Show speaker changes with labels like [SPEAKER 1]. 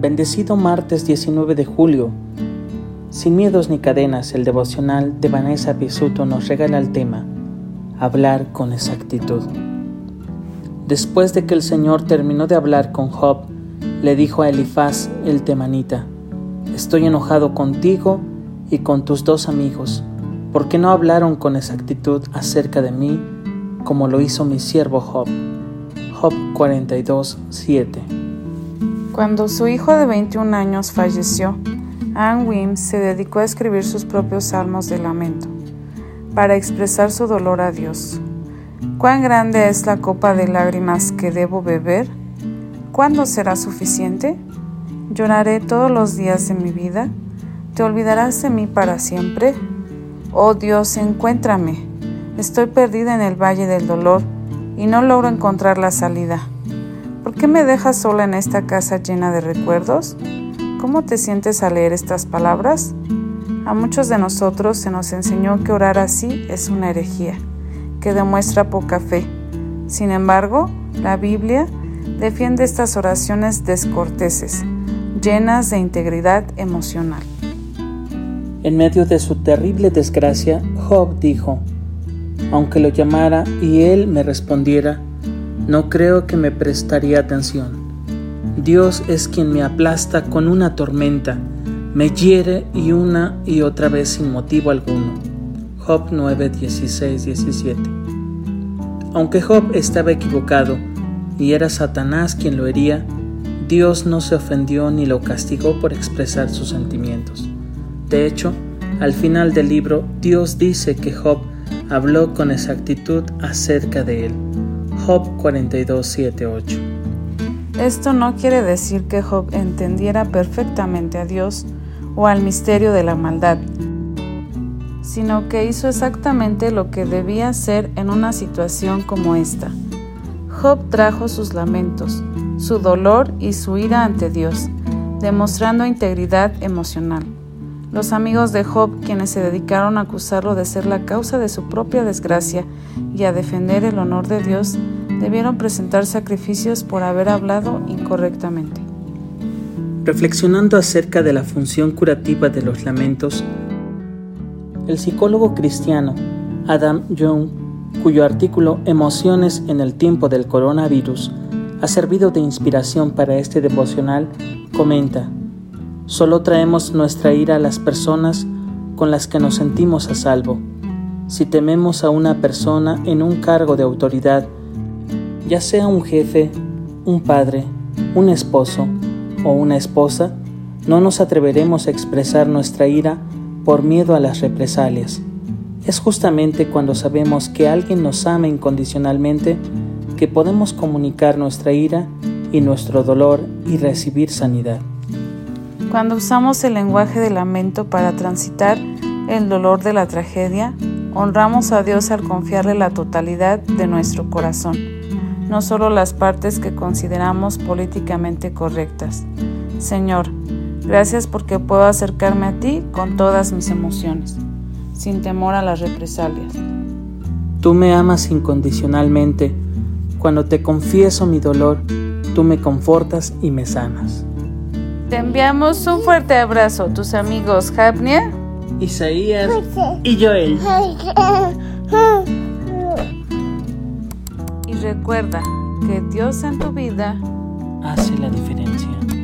[SPEAKER 1] Bendecido martes 19 de julio. Sin miedos ni cadenas, el devocional de Vanessa Pisuto nos regala el tema Hablar con exactitud. Después de que el Señor terminó de hablar con Job, le dijo a Elifaz el temanita, Estoy enojado contigo y con tus dos amigos, porque no hablaron con exactitud acerca de mí como lo hizo mi siervo Job. Job 42, 7.
[SPEAKER 2] Cuando su hijo de 21 años falleció, Anne Wim se dedicó a escribir sus propios salmos de lamento, para expresar su dolor a Dios. ¿Cuán grande es la copa de lágrimas que debo beber? ¿Cuándo será suficiente? ¿Lloraré todos los días de mi vida? ¿Te olvidarás de mí para siempre? Oh Dios, encuéntrame. Estoy perdida en el valle del dolor y no logro encontrar la salida. ¿Por qué me dejas sola en esta casa llena de recuerdos? ¿Cómo te sientes al leer estas palabras? A muchos de nosotros se nos enseñó que orar así es una herejía, que demuestra poca fe. Sin embargo, la Biblia defiende estas oraciones descorteses, llenas de integridad emocional.
[SPEAKER 1] En medio de su terrible desgracia, Job dijo, aunque lo llamara y él me respondiera, no creo que me prestaría atención. Dios es quien me aplasta con una tormenta, me hiere y una y otra vez sin motivo alguno. Job 9, 16, 17. Aunque Job estaba equivocado y era Satanás quien lo hería, Dios no se ofendió ni lo castigó por expresar sus sentimientos. De hecho, al final del libro, Dios dice que Job habló con exactitud acerca de él. Job 42, 8.
[SPEAKER 2] Esto no quiere decir que Job entendiera perfectamente a Dios o al misterio de la maldad, sino que hizo exactamente lo que debía hacer en una situación como esta. Job trajo sus lamentos, su dolor y su ira ante Dios, demostrando integridad emocional. Los amigos de Job, quienes se dedicaron a acusarlo de ser la causa de su propia desgracia y a defender el honor de Dios, debieron presentar sacrificios por haber hablado incorrectamente.
[SPEAKER 1] Reflexionando acerca de la función curativa de los lamentos, el psicólogo cristiano Adam Young, cuyo artículo Emociones en el tiempo del coronavirus ha servido de inspiración para este devocional, comenta, Solo traemos nuestra ira a las personas con las que nos sentimos a salvo. Si tememos a una persona en un cargo de autoridad, ya sea un jefe, un padre, un esposo o una esposa, no nos atreveremos a expresar nuestra ira por miedo a las represalias. Es justamente cuando sabemos que alguien nos ama incondicionalmente que podemos comunicar nuestra ira y nuestro dolor y recibir sanidad.
[SPEAKER 2] Cuando usamos el lenguaje de lamento para transitar el dolor de la tragedia, honramos a Dios al confiarle la totalidad de nuestro corazón, no solo las partes que consideramos políticamente correctas. Señor, gracias porque puedo acercarme a ti con todas mis emociones, sin temor a las represalias.
[SPEAKER 1] Tú me amas incondicionalmente. Cuando te confieso mi dolor, tú me confortas y me sanas.
[SPEAKER 2] Te enviamos un fuerte abrazo, tus amigos Hapnia,
[SPEAKER 1] Isaías y Joel.
[SPEAKER 2] Recuerda que Dios en tu vida
[SPEAKER 1] hace la diferencia.